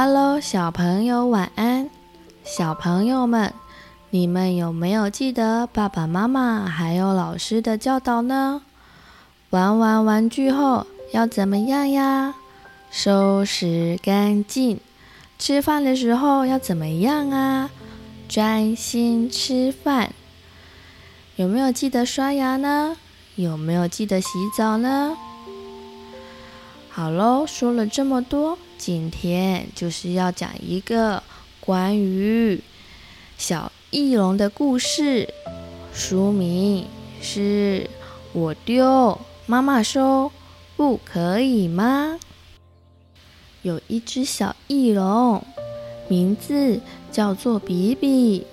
Hello，小朋友晚安。小朋友们，你们有没有记得爸爸妈妈还有老师的教导呢？玩完玩具后要怎么样呀？收拾干净。吃饭的时候要怎么样啊？专心吃饭。有没有记得刷牙呢？有没有记得洗澡呢？好喽，说了这么多，今天就是要讲一个关于小翼龙的故事。书名是《我丢，妈妈收，不可以吗？》有一只小翼龙，名字叫做比比，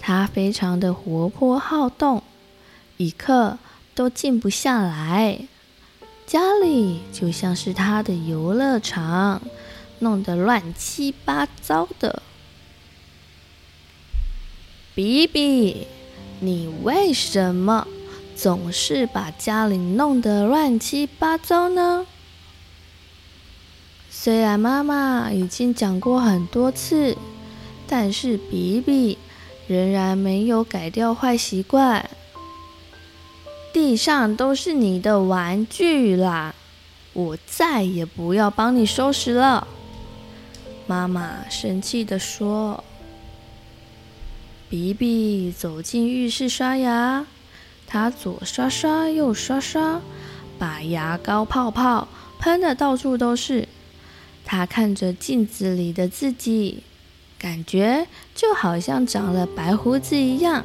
它非常的活泼好动，一刻都静不下来。家里就像是他的游乐场，弄得乱七八糟的。比比，你为什么总是把家里弄得乱七八糟呢？虽然妈妈已经讲过很多次，但是比比仍然没有改掉坏习惯。地上都是你的玩具啦，我再也不要帮你收拾了。妈妈生气地说。比比走进浴室刷牙，他左刷刷右刷刷，把牙膏泡泡喷得到处都是。他看着镜子里的自己，感觉就好像长了白胡子一样。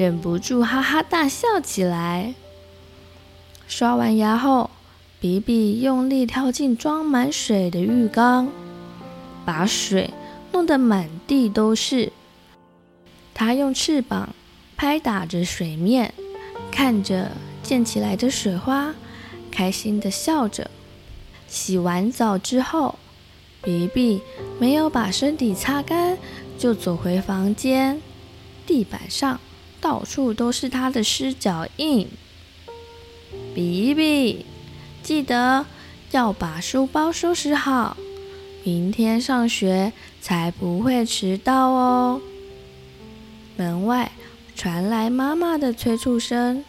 忍不住哈哈大笑起来。刷完牙后，比比用力跳进装满水的浴缸，把水弄得满地都是。他用翅膀拍打着水面，看着溅起来的水花，开心的笑着。洗完澡之后，比比没有把身体擦干，就走回房间，地板上。到处都是他的湿脚印。比比，记得要把书包收拾好，明天上学才不会迟到哦。门外传来妈妈的催促声，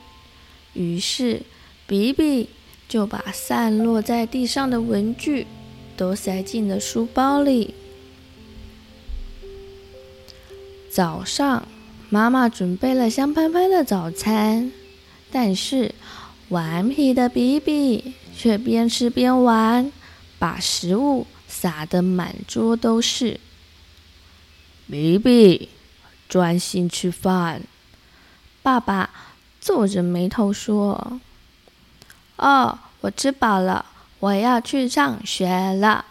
于是比比就把散落在地上的文具都塞进了书包里。早上。妈妈准备了香喷喷的早餐，但是顽皮的比比却边吃边玩，把食物撒得满桌都是。比比，专心吃饭。爸爸皱着眉头说：“哦，我吃饱了，我要去上学了。”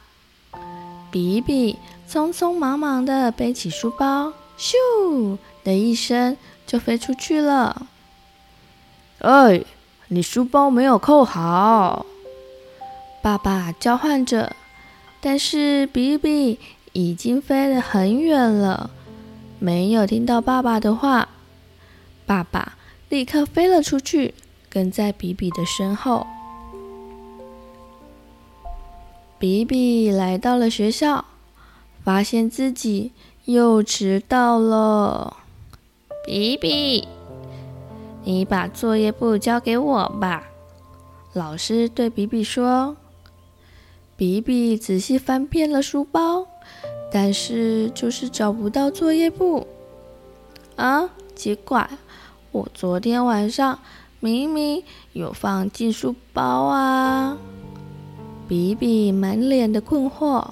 比比匆匆忙忙地背起书包，咻！的一声就飞出去了。哎，你书包没有扣好！爸爸叫唤着，但是比比已经飞得很远了，没有听到爸爸的话。爸爸立刻飞了出去，跟在比比的身后。比比来到了学校，发现自己又迟到了。比比，你把作业簿交给我吧。老师对比比说。比比仔细翻遍了书包，但是就是找不到作业簿。啊，奇怪，我昨天晚上明明有放进书包啊！比比满脸的困惑。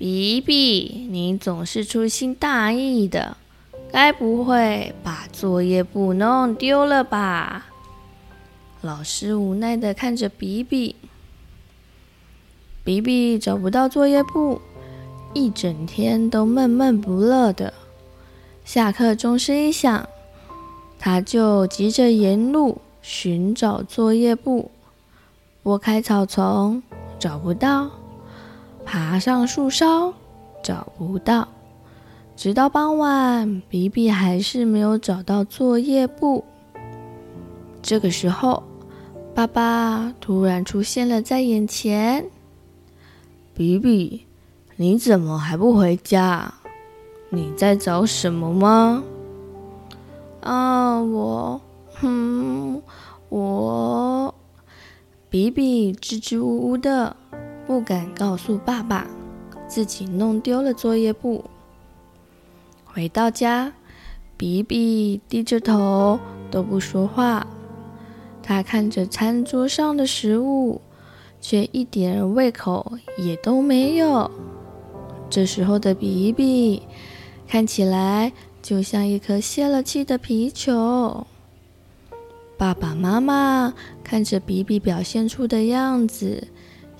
比比，你总是粗心大意的。该不会把作业簿弄丢了吧？老师无奈的看着比比，比比找不到作业簿，一整天都闷闷不乐的。下课钟声一响，他就急着沿路寻找作业簿，拨开草丛找不到，爬上树梢找不到。直到傍晚，比比还是没有找到作业簿。这个时候，爸爸突然出现了在眼前。比比，你怎么还不回家？你在找什么吗？啊，我，哼，我，比比支支吾吾的，不敢告诉爸爸自己弄丢了作业簿。回到家，比比低着头都不说话，他看着餐桌上的食物，却一点胃口也都没有。这时候的比比看起来就像一颗泄了气的皮球。爸爸妈妈看着比比表现出的样子，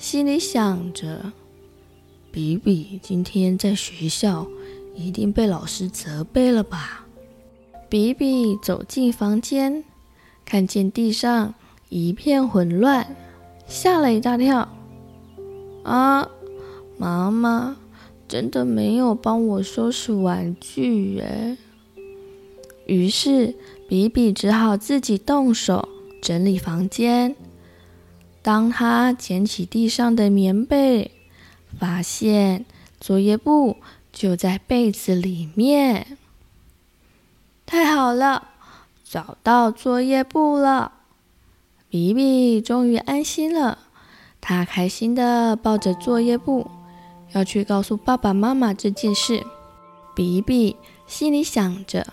心里想着：比比今天在学校一定被老师责备了吧？比比走进房间，看见地上一片混乱，吓了一大跳。啊，妈妈！真的没有帮我收拾玩具耶。于是比比只好自己动手整理房间。当他捡起地上的棉被，发现作业簿就在被子里面。太好了，找到作业簿了！比比终于安心了，他开心地抱着作业簿。要去告诉爸爸妈妈这件事，比比心里想着：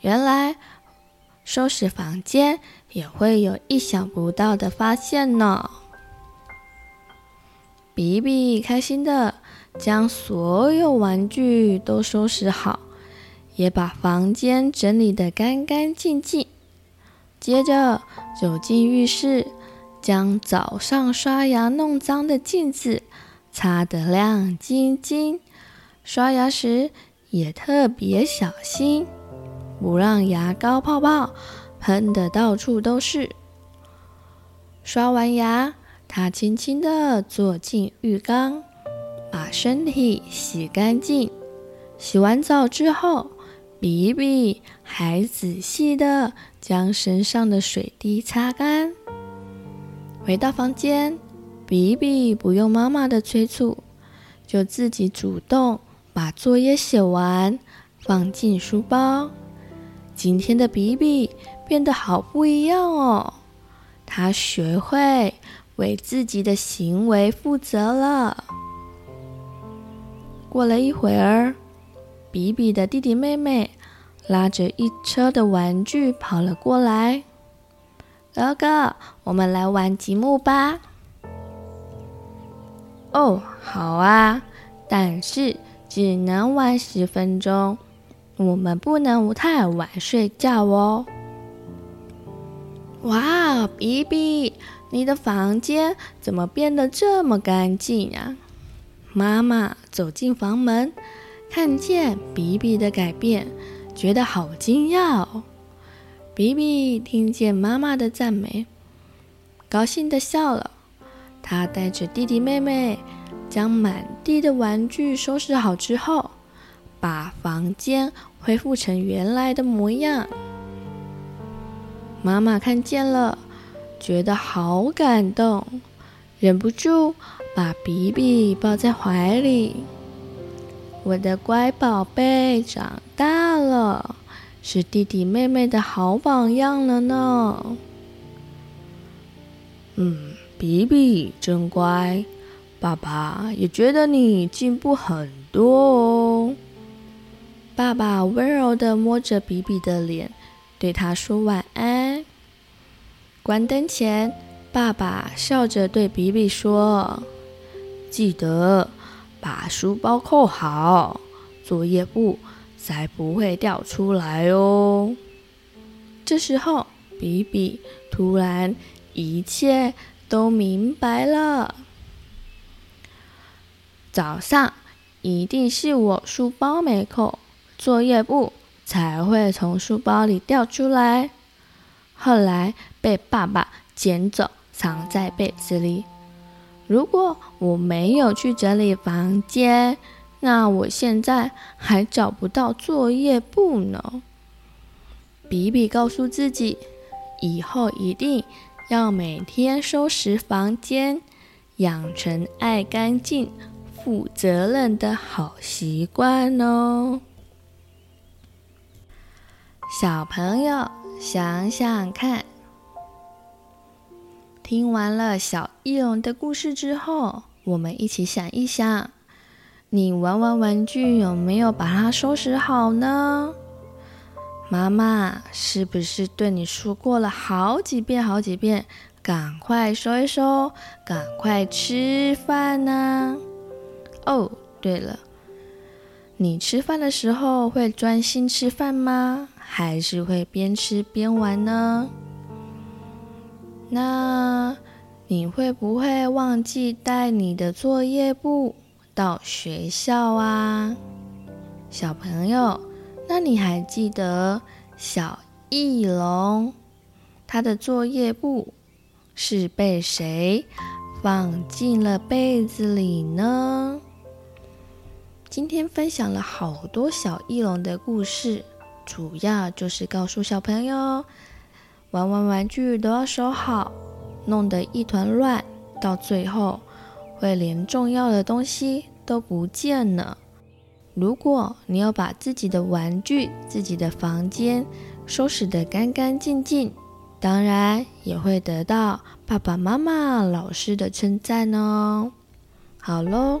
原来收拾房间也会有意想不到的发现呢。比比开心地将所有玩具都收拾好，也把房间整理得干干净净。接着走进浴室，将早上刷牙弄脏的镜子。擦得亮晶晶，刷牙时也特别小心，不让牙膏泡泡喷得到处都是。刷完牙，他轻轻地坐进浴缸，把身体洗干净。洗完澡之后，比比还仔细地将身上的水滴擦干。回到房间。比比不用妈妈的催促，就自己主动把作业写完，放进书包。今天的比比变得好不一样哦，他学会为自己的行为负责了。过了一会儿，比比的弟弟妹妹拉着一车的玩具跑了过来。哥哥，我们来玩积木吧。哦，好啊，但是只能玩十分钟，我们不能太晚睡觉哦。哇，比比，你的房间怎么变得这么干净啊？妈妈走进房门，看见比比的改变，觉得好惊讶哦。比比听见妈妈的赞美，高兴地笑了。他带着弟弟妹妹，将满地的玩具收拾好之后，把房间恢复成原来的模样。妈妈看见了，觉得好感动，忍不住把比比抱在怀里。我的乖宝贝长大了，是弟弟妹妹的好榜样了呢。嗯。比比真乖，爸爸也觉得你进步很多哦。爸爸温柔的摸着比比的脸，对他说晚安。关灯前，爸爸笑着对比比说：“记得把书包扣好，作业簿才不会掉出来哦。”这时候，比比突然一切。都明白了。早上一定是我书包没扣，作业簿才会从书包里掉出来。后来被爸爸捡走，藏在被子里。如果我没有去整理房间，那我现在还找不到作业簿呢。比比告诉自己，以后一定。要每天收拾房间，养成爱干净、负责任的好习惯哦。小朋友，想想看，听完了小翼龙的故事之后，我们一起想一想，你玩完玩具有没有把它收拾好呢？妈妈是不是对你说过了好几遍、好几遍？赶快收一收，赶快吃饭呢！哦，对了，你吃饭的时候会专心吃饭吗？还是会边吃边玩呢？那你会不会忘记带你的作业簿到学校啊？小朋友，那你还记得小翼龙他的作业簿？是被谁放进了被子里呢？今天分享了好多小翼龙的故事，主要就是告诉小朋友，玩玩玩具都要收好，弄得一团乱，到最后会连重要的东西都不见了。如果你要把自己的玩具、自己的房间收拾得干干净净。当然也会得到爸爸妈妈、老师的称赞哦。好喽，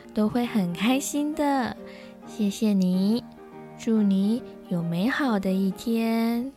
都会很开心的。谢谢你，祝你有美好的一天。